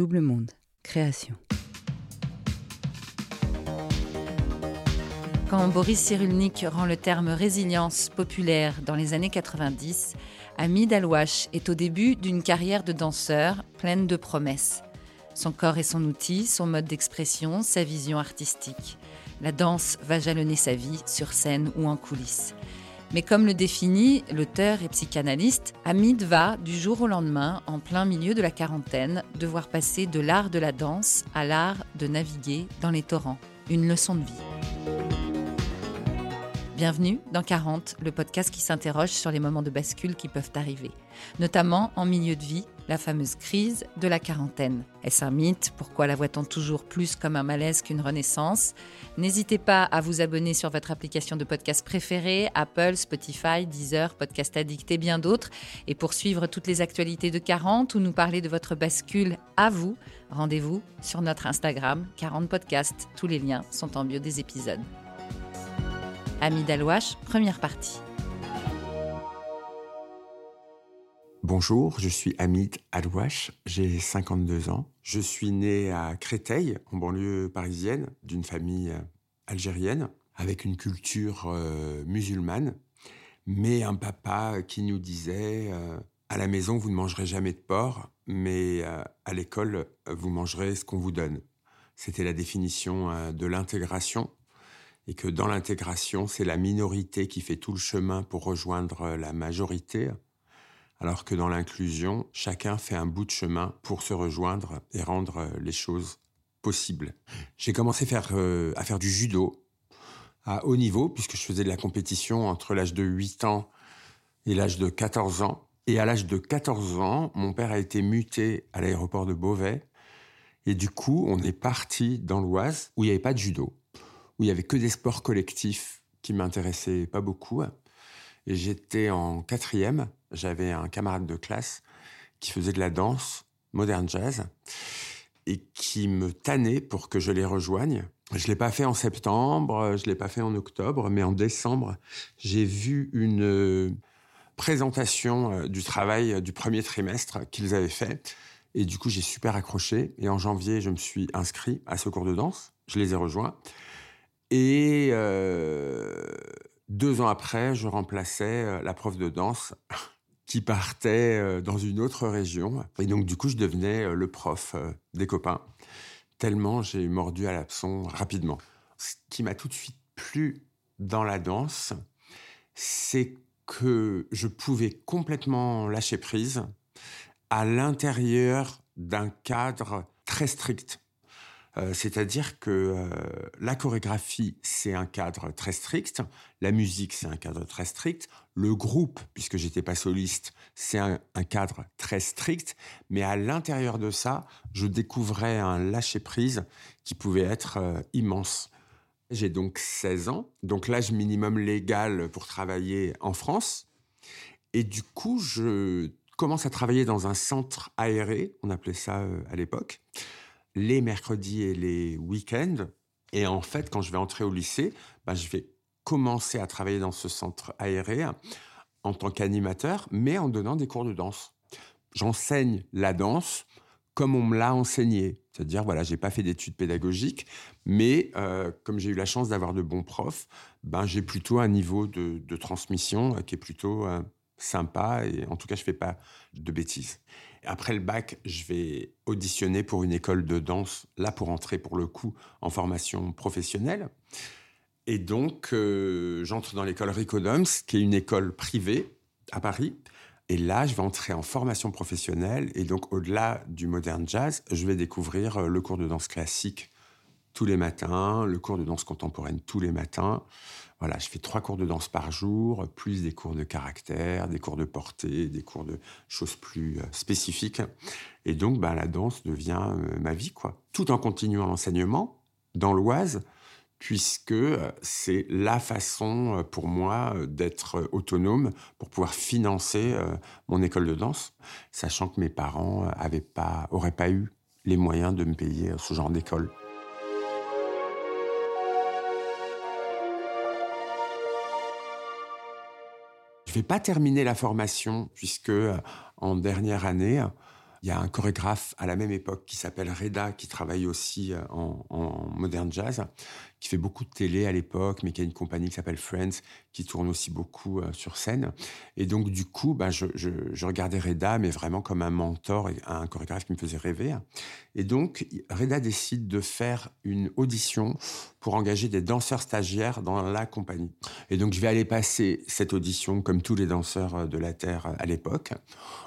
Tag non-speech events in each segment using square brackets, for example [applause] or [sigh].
Double Monde, création. Quand Boris Cyrulnik rend le terme résilience populaire dans les années 90, Hamid Alouache est au début d'une carrière de danseur pleine de promesses. Son corps est son outil, son mode d'expression, sa vision artistique. La danse va jalonner sa vie sur scène ou en coulisses. Mais comme le définit l'auteur et psychanalyste, Hamid va, du jour au lendemain, en plein milieu de la quarantaine, devoir passer de l'art de la danse à l'art de naviguer dans les torrents. Une leçon de vie. Bienvenue dans 40, le podcast qui s'interroge sur les moments de bascule qui peuvent arriver, notamment en milieu de vie, la fameuse crise de la quarantaine. Est-ce un mythe? Pourquoi la voit-on toujours plus comme un malaise qu'une renaissance? N'hésitez pas à vous abonner sur votre application de podcast préférée, Apple, Spotify, Deezer, Podcast Addict et bien d'autres. Et pour suivre toutes les actualités de 40 ou nous parler de votre bascule à vous, rendez-vous sur notre Instagram 40 Podcast. Tous les liens sont en bio des épisodes. Ami Dalouache, première partie. Bonjour, je suis Hamid Alouache, j'ai 52 ans. Je suis né à Créteil, en banlieue parisienne, d'une famille euh, algérienne, avec une culture euh, musulmane, mais un papa qui nous disait euh, à la maison, vous ne mangerez jamais de porc, mais à l'école, vous mangerez ce qu'on vous donne. C'était la définition de l'intégration et que dans l'intégration, c'est la minorité qui fait tout le chemin pour rejoindre la majorité, alors que dans l'inclusion, chacun fait un bout de chemin pour se rejoindre et rendre les choses possibles. J'ai commencé à faire, euh, à faire du judo à haut niveau, puisque je faisais de la compétition entre l'âge de 8 ans et l'âge de 14 ans. Et à l'âge de 14 ans, mon père a été muté à l'aéroport de Beauvais. Et du coup, on est parti dans l'Oise, où il n'y avait pas de judo où il y avait que des sports collectifs qui m'intéressaient pas beaucoup. Et j'étais en quatrième, j'avais un camarade de classe qui faisait de la danse, moderne jazz, et qui me tannait pour que je les rejoigne. Je l'ai pas fait en septembre, je l'ai pas fait en octobre, mais en décembre, j'ai vu une euh, présentation euh, du travail du premier trimestre qu'ils avaient fait. Et du coup, j'ai super accroché. Et en janvier, je me suis inscrit à ce cours de danse. Je les ai rejoints. Et euh, deux ans après, je remplaçais euh, la prof de danse qui partait euh, dans une autre région. Et donc, du coup, je devenais le prof des copains, tellement j'ai mordu à l'abson rapidement. Ce qui m'a tout de suite plu dans la danse, c'est que je pouvais complètement lâcher prise à l'intérieur d'un cadre très strict. Euh, c'est-à-dire que euh, la chorégraphie, c'est un cadre très strict, la musique, c'est un cadre très strict, le groupe, puisque j'étais pas soliste, c'est un, cadre très strict, mais à l'intérieur de ça, je découvrais un lâcher-prise qui pouvait être euh, immense. J'ai donc 16 ans, donc l'âge minimum légal pour travailler en France, et du coup, je commence à travailler dans un centre aéré, on appelait ça à l'époque, les mercredis et les week-ends. Et en fait, quand je vais entrer au lycée, bah, je vais commencer à travailler dans ce centre aéré en tant qu'animateur, mais en donnant des cours de danse. J'enseigne la danse comme on me l'a enseigné. C'est-à-dire, voilà, j'ai pas fait d'études pédagogiques, mais euh, comme j'ai eu la chance d'avoir de bons profs, ben, j'ai plutôt un niveau de, transmission qui est plutôt euh, sympa et en tout cas, je fais pas de bêtises. Après le bac, je vais auditionner pour une école de danse, là pour entrer pour le coup en formation professionnelle. Et donc, euh, j'entre dans l'école Ricodoms, qui est une école privée à Paris. Et là, je vais entrer en formation professionnelle. Et donc, au-delà du modern jazz, je vais découvrir euh, le cours de danse classique tous les matins, le cours de danse contemporaine tous les matins. Voilà, je fais trois cours de danse par jour, plus des cours de caractère, des cours de portée, des cours de choses plus euh, spécifiques. Et donc, ben, la danse devient euh, ma vie, quoi. Tout en continuant l'enseignement dans l'Oise, puisque euh, c'est la façon pour moi d'être autonome pour pouvoir financer mon école de danse, sachant que mes parents avaient pas, pas eu les moyens de me payer ce genre d'école. Je vais pas terminer la formation puisque euh, en dernière année, Il y a un chorégraphe à la même époque qui s'appelle Reda, qui travaille aussi euh, en, en modern jazz, qui fait beaucoup de télé à l'époque, mais qui a une compagnie qui s'appelle Friends, qui tourne aussi beaucoup euh, sur scène. Et donc, du coup, ben, je, regardais Reda, mais vraiment comme un mentor et un chorégraphe qui me faisait rêver. Et donc, Reda décide de faire une audition pour engager des danseurs stagiaires dans la compagnie. Et donc, je vais aller passer cette audition comme tous les danseurs euh, de la Terre euh, à l'époque,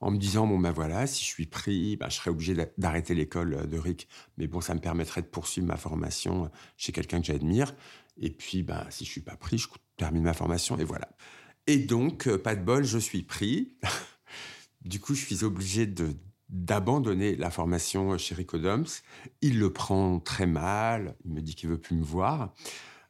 en me disant, bon ben voilà, si je suis pris, ben, je serai obligé d'arrêter l'école de Rick, mais bon, ça me permettrait de poursuivre ma formation chez quelqu'un que j'admire. Et puis, ben, si je suis pas pris, je termine ma formation et voilà. Et donc, euh, pas de bol, je suis pris. [laughs] du coup, je suis obligé d'abandonner la formation chez Ricodoms. Il le prend très mal. Il me dit qu'il veut plus me voir.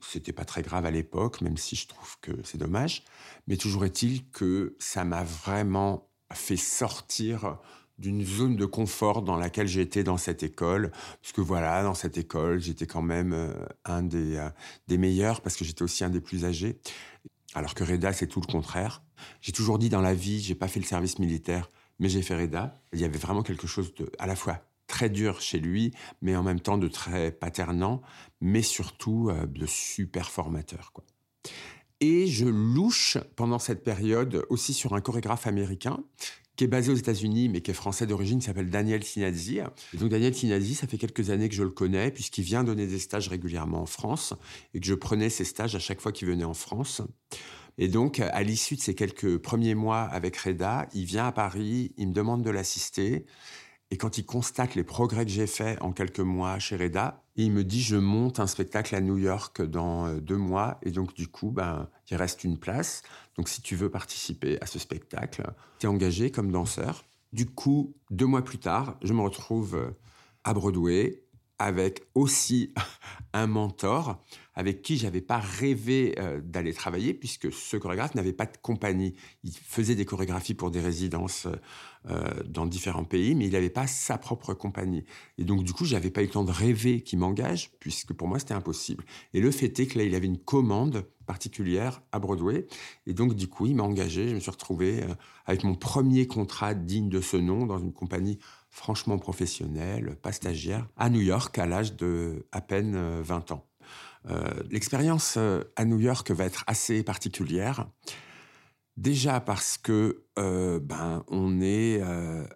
C'était pas très grave à l'époque, même si je trouve que c'est dommage. Mais toujours est-il que ça m'a vraiment fait sortir d'une zone de confort dans laquelle j'étais dans cette école. Parce que voilà, dans cette école, j'étais quand même euh, un des, euh, des meilleurs parce que j'étais aussi un des plus âgés. Alors que Reda, c'est tout le contraire. J'ai toujours dit dans la vie, j'ai pas fait le service militaire, mais j'ai fait Reda. Il y avait vraiment quelque chose de, à la fois très dur chez lui, mais en même temps de très paternant, mais surtout euh, de super formateur, quoi. Et je louche pendant cette période aussi sur un chorégraphe américain qui est basé aux États-Unis, mais qui est français d'origine, s'appelle Daniel Sinazzi. Et donc Daniel Sinazzi, ça fait quelques années que je le connais, puisqu'il vient donner des stages régulièrement en France, et que je prenais ses stages à chaque fois qu'il venait en France. Et donc, à l'issue de ces quelques premiers mois avec Reda, il vient à Paris, il me demande de l'assister, et quand il constate les progrès que j'ai faits en quelques mois chez Reda, il me dit je monte un spectacle à New York dans euh, deux mois et donc du coup ben il reste une place. Donc si tu veux participer à ce spectacle, tu es engagé comme danseur. Du coup, deux mois plus tard, je me retrouve euh, à Broadway avec aussi [laughs] un mentor avec qui j'avais pas rêvé euh, d'aller travailler puisque ce chorégraphe n'avait pas de compagnie. Il faisait des chorégraphies pour des résidences euh, dans différents pays, mais il n'avait pas sa propre compagnie. Et donc du coup, j'avais pas eu le temps de rêver qu'il m'engage puisque pour moi c'était impossible. Et le fait est que là, il avait une commande particulière à Broadway et donc du coup, il m'a engagé. Je me suis retrouvé euh, avec mon premier contrat digne de ce nom dans une compagnie franchement professionnelle, pas stagiaire, à New York à l'âge de à peine 20 ans. Euh, l'expérience euh, à New York va être assez particulière. Déjà parce que euh, ben on est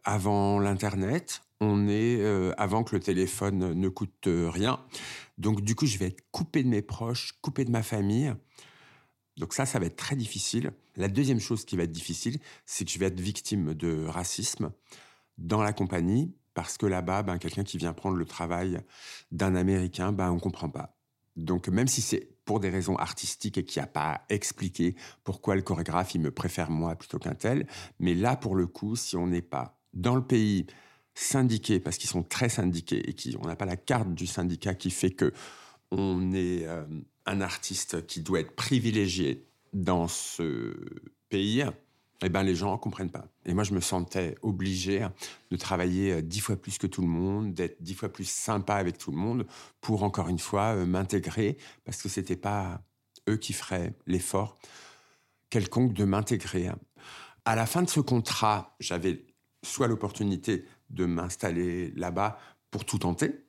avant l'internet, on est avant que le téléphone ne coûte rien. Donc du coup, je vais être coupé de mes proches, coupé de ma famille. Donc ça, ça va être très difficile. La deuxième chose qui va être difficile, c'est que je vais être victime de racisme dans la compagnie parce que là-bas, ben, quelqu'un qui vient prendre le travail d'un Américain, ben, on comprend pas. Donc, même si c'est pour des raisons artistiques et qu'il n'y a pas expliqué pourquoi le chorégraphe, il me préfère moi plutôt qu'un tel, mais là, pour le coup, si on n'est pas dans le pays syndiqué, parce qu'ils sont très syndiqués et qu'on n'a pas la carte du syndicat qui fait que on est euh, un artiste qui doit être privilégié dans ce pays, eh ben, les gens ne comprennent pas. Et moi, je me sentais obligé de travailler euh, dix fois plus que tout le monde, d'être dix fois plus sympa avec tout le monde pour, encore une fois, euh, m'intégrer, parce que c'était pas eux qui feraient l'effort quelconque de m'intégrer. À la fin de ce contrat, j'avais soit l'opportunité de m'installer là-bas pour tout tenter,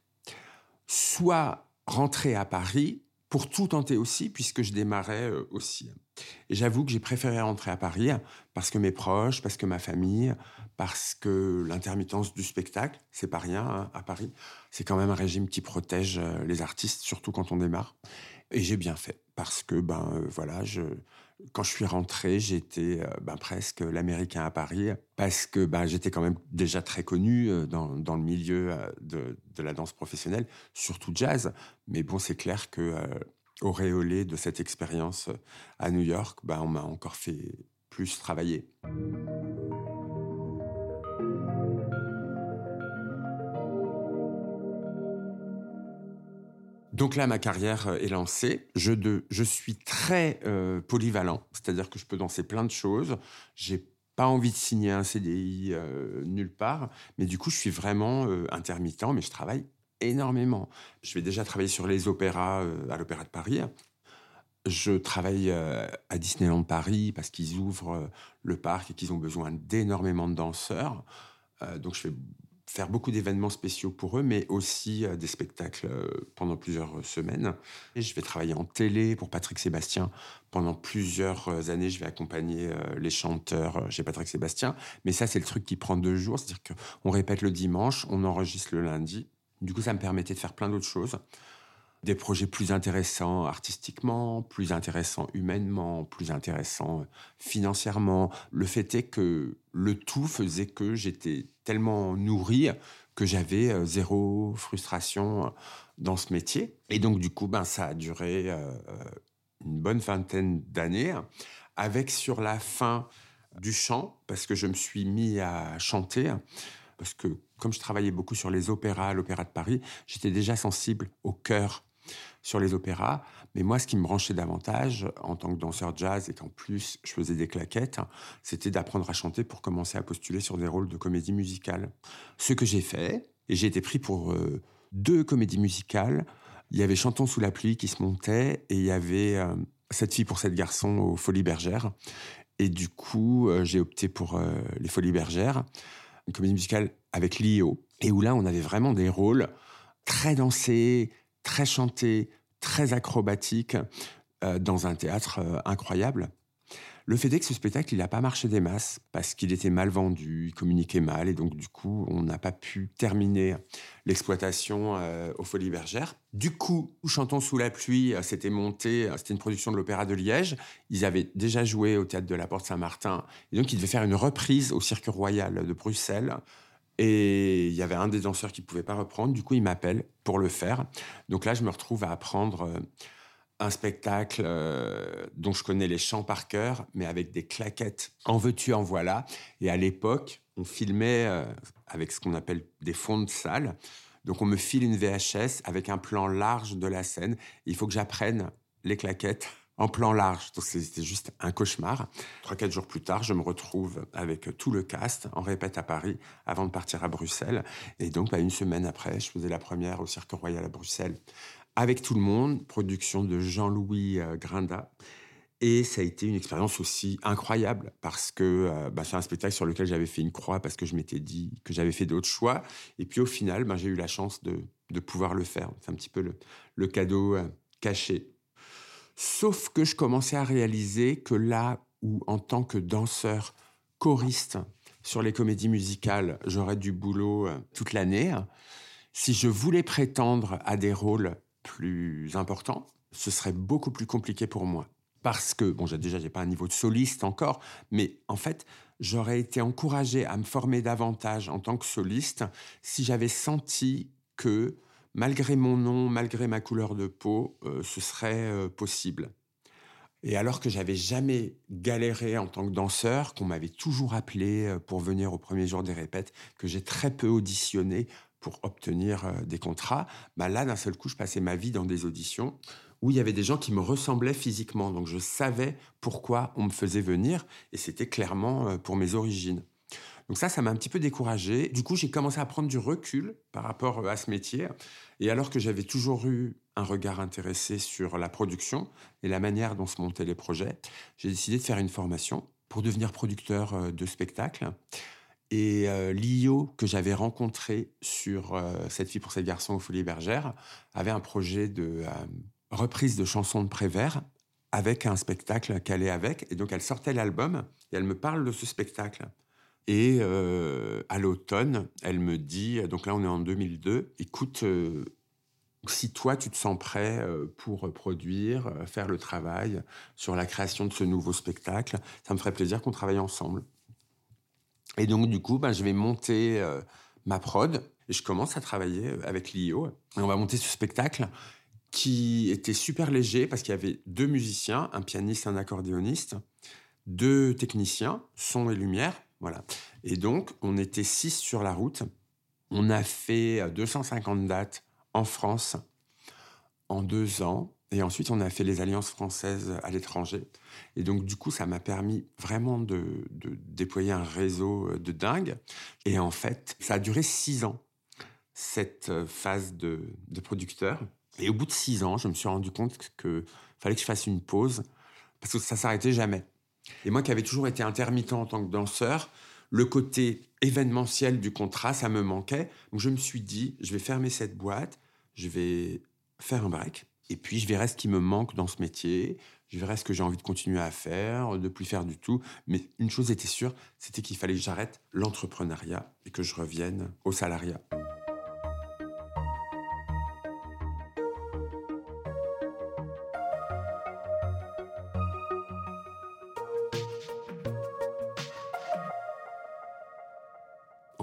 soit rentrer à Paris pour tout tenter aussi, puisque je démarrais euh, aussi. Et j'avoue que j'ai préféré rentrer à Paris parce que mes proches, parce que ma famille, parce que l'intermittence du spectacle, c'est pas rien hein, à Paris. C'est quand même un régime qui protège euh, les artistes, surtout quand on démarre. Et j'ai bien fait parce que ben euh, voilà, je, quand je suis rentré, j'étais ben, presque l'Américain à Paris parce que ben, j'étais quand même déjà très connu dans, dans le milieu de, de, la danse professionnelle, surtout jazz. Mais bon, c'est clair que auréolé de cette expérience à New York, ben, on m'a encore fait plus travailler. Donc là, ma carrière est lancée. Je, suis très euh, polyvalent, c'est-à-dire que je peux danser plein de choses. J'ai pas envie de signer un CDI euh, nulle part, mais du coup, je suis vraiment euh, intermittent, mais je travaille énormément. Je vais déjà travailler sur les opéras euh, à l'Opéra de Paris. Je travaille euh, à Disneyland Paris parce qu'ils ouvrent euh, le parc et qu'ils ont besoin d'énormément de danseurs. donc je fais faire beaucoup d'événements spéciaux pour eux, mais aussi des spectacles pendant plusieurs semaines. Et je vais travailler en télé pour Patrick Sébastien pendant plusieurs années. Je vais accompagner les chanteurs chez Patrick Sébastien. Mais ça, c'est le truc qui prend deux jours. C'est-à-dire qu'on répète le dimanche, on enregistre le lundi. Du coup, ça me permettait de faire plein d'autres choses des projets plus intéressants artistiquement, plus intéressants humainement, plus intéressants financièrement. Le fait est que le tout faisait que j'étais tellement nourri que j'avais euh, zéro frustration dans ce métier. Et donc, du coup, ben, ça a duré euh, une bonne vingtaine d'années, avec sur la fin du chant, parce que je me suis mis à chanter, parce que comme je travaillais beaucoup sur les opéras, l'Opéra de Paris, j'étais déjà sensible au cœur sur les opéras. Mais moi, ce qui me branchait davantage en tant que danseur jazz et qu'en plus je faisais des claquettes, c'était d'apprendre à chanter pour commencer à postuler sur des rôles de comédie musicale. Ce que j'ai fait, et j'ai été pris pour euh, deux comédies musicales. Il y avait Chantons sous la pluie qui se montait et il y avait euh, Cette fille pour cette garçon aux Folies Bergères. Et du coup, euh, j'ai opté pour les Folies Bergères, une comédie musicale avec Lio, et où là, on avait vraiment des rôles très dansés, très chanté, très acrobatique, euh, dans un théâtre euh, incroyable. Le fait est que ce spectacle, il n'a pas marché des masses parce qu'il était mal vendu, il communiquait mal et donc du coup, on n'a pas pu terminer l'exploitation euh, aux Folies Bergères. Du coup, Chantons sous la pluie, c'était monté, c'était une production de l'Opéra de Liège. Ils avaient déjà joué au théâtre de la Porte Saint-Martin et donc ils devaient faire une reprise au Cirque Royal de Bruxelles. Et il y avait un des danseurs qui ne pouvait pas reprendre. Du coup, il m'appelle pour le faire. Donc là, je me retrouve à apprendre euh, un spectacle euh, dont je connais les chants par cœur, mais avec des claquettes en veux-tu, en voilà. Et à l'époque, on filmait euh, avec ce qu'on appelle des fonds de salle. Donc on me file une VHS avec un plan large de la scène. Il faut que j'apprenne les claquettes en plan large. Donc c'était juste un cauchemar. Trois, quatre jours plus tard, je me retrouve avec tout le cast en répète à Paris avant de partir à Bruxelles. Et donc, bah, une semaine après, je faisais la première au Cirque Royal à Bruxelles avec tout le monde, production de Jean-Louis euh, Grinda. Et ça a été une expérience aussi incroyable parce que euh, bah, c'est un spectacle sur lequel j'avais fait une croix parce que je m'étais dit que j'avais fait d'autres choix. Et puis au final, bah, j'ai eu la chance de, pouvoir le faire. C'est un petit peu le, cadeau euh, caché. Sauf que je commençais à réaliser que là où, en tant que danseur choriste sur les comédies musicales, j'aurais du boulot euh, toute l'année, si je voulais prétendre à des rôles plus importants, ce serait beaucoup plus compliqué pour moi. Parce que, bon, déjà, j'ai pas un niveau de soliste encore, mais en fait, j'aurais été encouragé à me former davantage en tant que soliste si j'avais senti que malgré mon nom, malgré ma couleur de peau, euh, ce serait euh, possible. Et alors que j'avais jamais galéré en tant que danseur, qu'on m'avait toujours appelé euh, pour venir au premier jour des répètes, que j'ai très peu auditionné pour obtenir des contrats, bah là, d'un seul coup, je passais ma vie dans des auditions où il y avait des gens qui me ressemblaient physiquement. Donc je savais pourquoi on me faisait venir, et c'était clairement pour mes origines. Donc ça, ça m'a un petit peu découragé. Du coup, j'ai commencé à prendre du recul par rapport euh, à ce métier. Et alors que j'avais toujours eu un regard intéressé sur la production et la manière dont se montaient les projets, j'ai décidé de faire une formation pour devenir producteur euh, de spectacles. Et euh, l'IO que j'avais rencontré sur Cette fille pour cette garçon aux Folies Bergères avait un projet de reprise de chansons de Prévert avec un spectacle qu'elle est avec. Et donc elle sortait l'album et elle me parle de ce spectacle. Et euh, à l'automne, elle me dit, donc là on est en 2002, écoute, euh, si toi tu te sens prêt euh, pour produire, faire le travail sur la création de ce nouveau spectacle, ça me ferait plaisir qu'on travaille ensemble. Et donc du coup, ben, je vais monter ma prod et je commence à travailler avec l'IO. On va monter ce spectacle qui était super léger parce qu'il y avait deux musiciens, un pianiste, un accordéoniste, deux techniciens, son et lumière, voilà. Et donc, on était six sur la route. On a fait 250 euh, dates en France en deux ans. Et ensuite, on a fait les alliances françaises à l'étranger. Et donc, du coup, ça m'a permis vraiment de, déployer un réseau euh, de dingue. Et en fait, ça a duré six ans, cette euh, phase de, de producteur. Et au bout de six ans, je me suis rendu compte qu'il fallait que je fasse une pause parce que ça s'arrêtait jamais. Et moi qui avais toujours été intermittent en tant que danseur, le côté événementiel du contrat, ça me manquait. Donc je me suis dit, je vais fermer cette boîte, je vais faire un break, et puis je verrai ce qui me manque dans ce métier, je verrai ce que j'ai envie de continuer à faire, de plus faire du tout. Mais une chose était sûre, c'était qu'il fallait que j'arrête l'entrepreneuriat et que je revienne au salariat.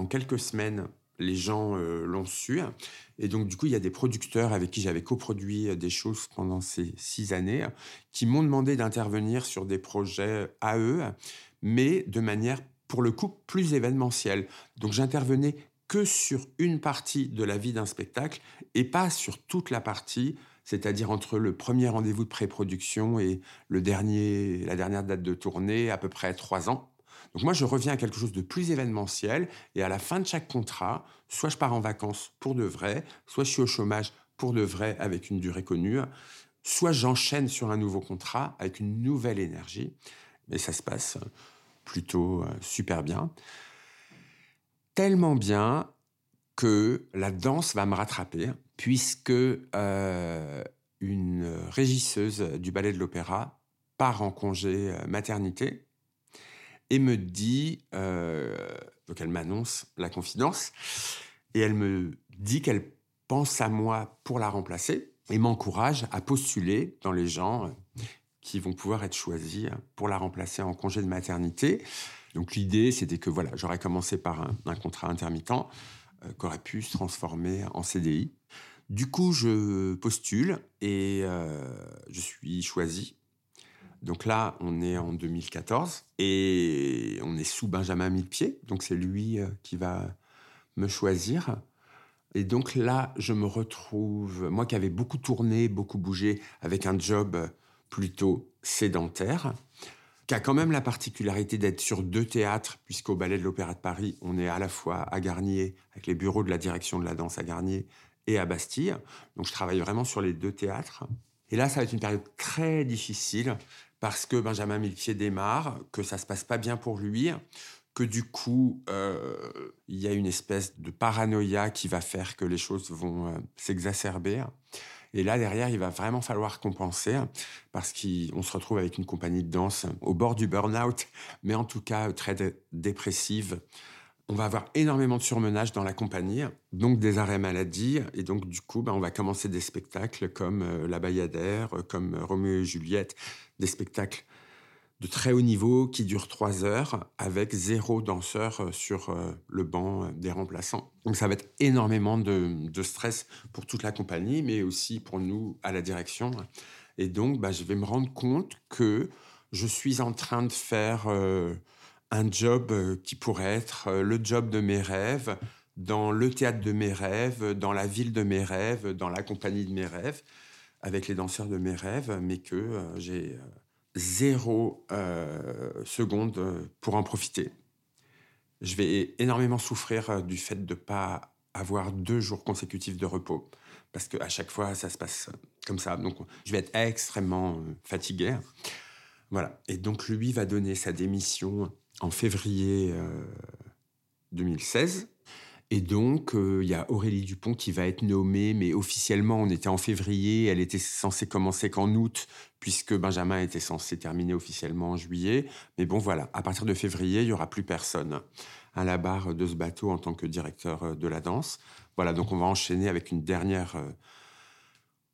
Quelques semaines, les gens euh, l'ont su. Et donc, du coup, il y a des producteurs avec qui j'avais coproduit euh, des choses pendant ces six années qui m'ont demandé d'intervenir sur des projets à eux, mais de manière, pour le coup, plus événementielle. Donc, j'intervenais que sur une partie de la vie d'un spectacle et pas sur toute la partie, c'est-à-dire entre le premier rendez-vous de pré-production et le dernier, la dernière date de tournée, à peu près trois ans. Donc moi, je reviens à quelque chose de plus événementiel et à la fin de chaque contrat, soit je pars en vacances pour de vrai, soit je suis au chômage pour de vrai avec une durée connue, soit j'enchaîne sur un nouveau contrat avec une nouvelle énergie. Mais ça se passe plutôt euh, super bien. Tellement bien que la danse va me rattraper, puisque euh, une régisseuse du ballet de l'opéra part en congé euh, maternité et me dit, euh, donc elle m'annonce la confidence, et elle me dit qu'elle pense à moi pour la remplacer et m'encourage à postuler dans les gens qui vont pouvoir être choisis pour la remplacer en congé de maternité. Donc l'idée, c'était que voilà, j'aurais commencé par un, contrat intermittent euh, qui aurait pu se transformer en CDI. Du coup, je postule et euh, je suis choisi donc là, on est en 2014 et on est sous Benjamin Millepied. Donc c'est lui euh, qui va me choisir. Et donc là, je me retrouve, moi qui avais beaucoup tourné, beaucoup bougé, avec un job plutôt sédentaire, qui a quand même la particularité d'être sur deux théâtres, puisqu'au Ballet de l'Opéra de Paris, on est à la fois à Garnier, avec les bureaux de la direction de la danse à Garnier, et à Bastille. Donc je travaille vraiment sur les deux théâtres. Et là, ça va être une période très difficile parce que Benjamin Millepied démarre, que ça se passe pas bien pour lui, que du coup, euh, il y a une espèce de paranoïa qui va faire que les choses vont euh, s'exacerber. Et là, derrière, il va vraiment falloir compenser parce qu'on se retrouve avec une compagnie de danse au bord du burn-out, mais en tout cas très dépressive, on va avoir énormément de surmenage dans la compagnie, donc des arrêts maladie. Et donc, du coup, ben, on va commencer des spectacles comme euh, La Bayadère, euh, comme euh, Roméo et Juliette, des spectacles de très haut niveau qui durent trois heures avec zéro danseur sur le banc des remplaçants. Donc, ça va être énormément de, stress pour toute la compagnie, mais aussi pour nous à la direction. Et donc, ben, je vais me rendre compte que je suis en train de faire un job euh, qui pourrait être euh, le job de mes rêves, dans le théâtre de mes rêves, dans la ville de mes rêves, dans la compagnie de mes rêves, avec les danseurs de mes rêves, mais que euh, j'ai zéro seconde pour en profiter. Je vais énormément souffrir du fait de ne pas avoir deux jours consécutifs de repos, parce qu'à chaque fois, ça se passe comme ça. Donc, je vais être extrêmement fatigué. Voilà. Et donc, lui va donner sa démission en février 2016. Et donc, euh, il y a Aurélie Dupont qui va être nommée, mais officiellement, on était en février, elle était censée commencer qu'en août, puisque Benjamin était censé terminer officiellement en juillet. Mais bon, voilà, à partir de février, il n'y aura plus personne à la barre de ce bateau en tant que directeur euh, de la danse. Voilà, donc on va enchaîner avec une dernière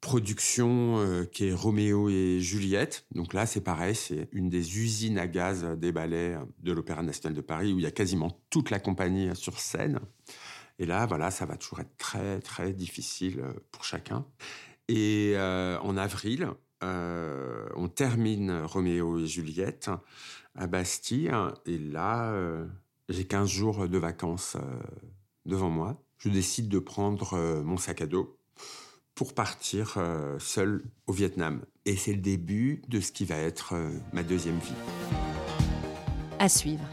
production euh, qui est Roméo et Juliette. Donc là, c'est pareil, c'est une des usines à gaz des ballets de l'Opéra national de Paris où il y a quasiment toute la compagnie sur scène. Et là, voilà, ça va toujours être très, très difficile euh, pour chacun. Et euh, en avril, on termine Roméo et Juliette à Bastille. Et là, j'ai 15 jours de vacances devant moi. Je décide de prendre mon sac à dos pour partir euh, seul au Vietnam. Et c'est le début de ce qui va être euh, ma deuxième vie. À suivre.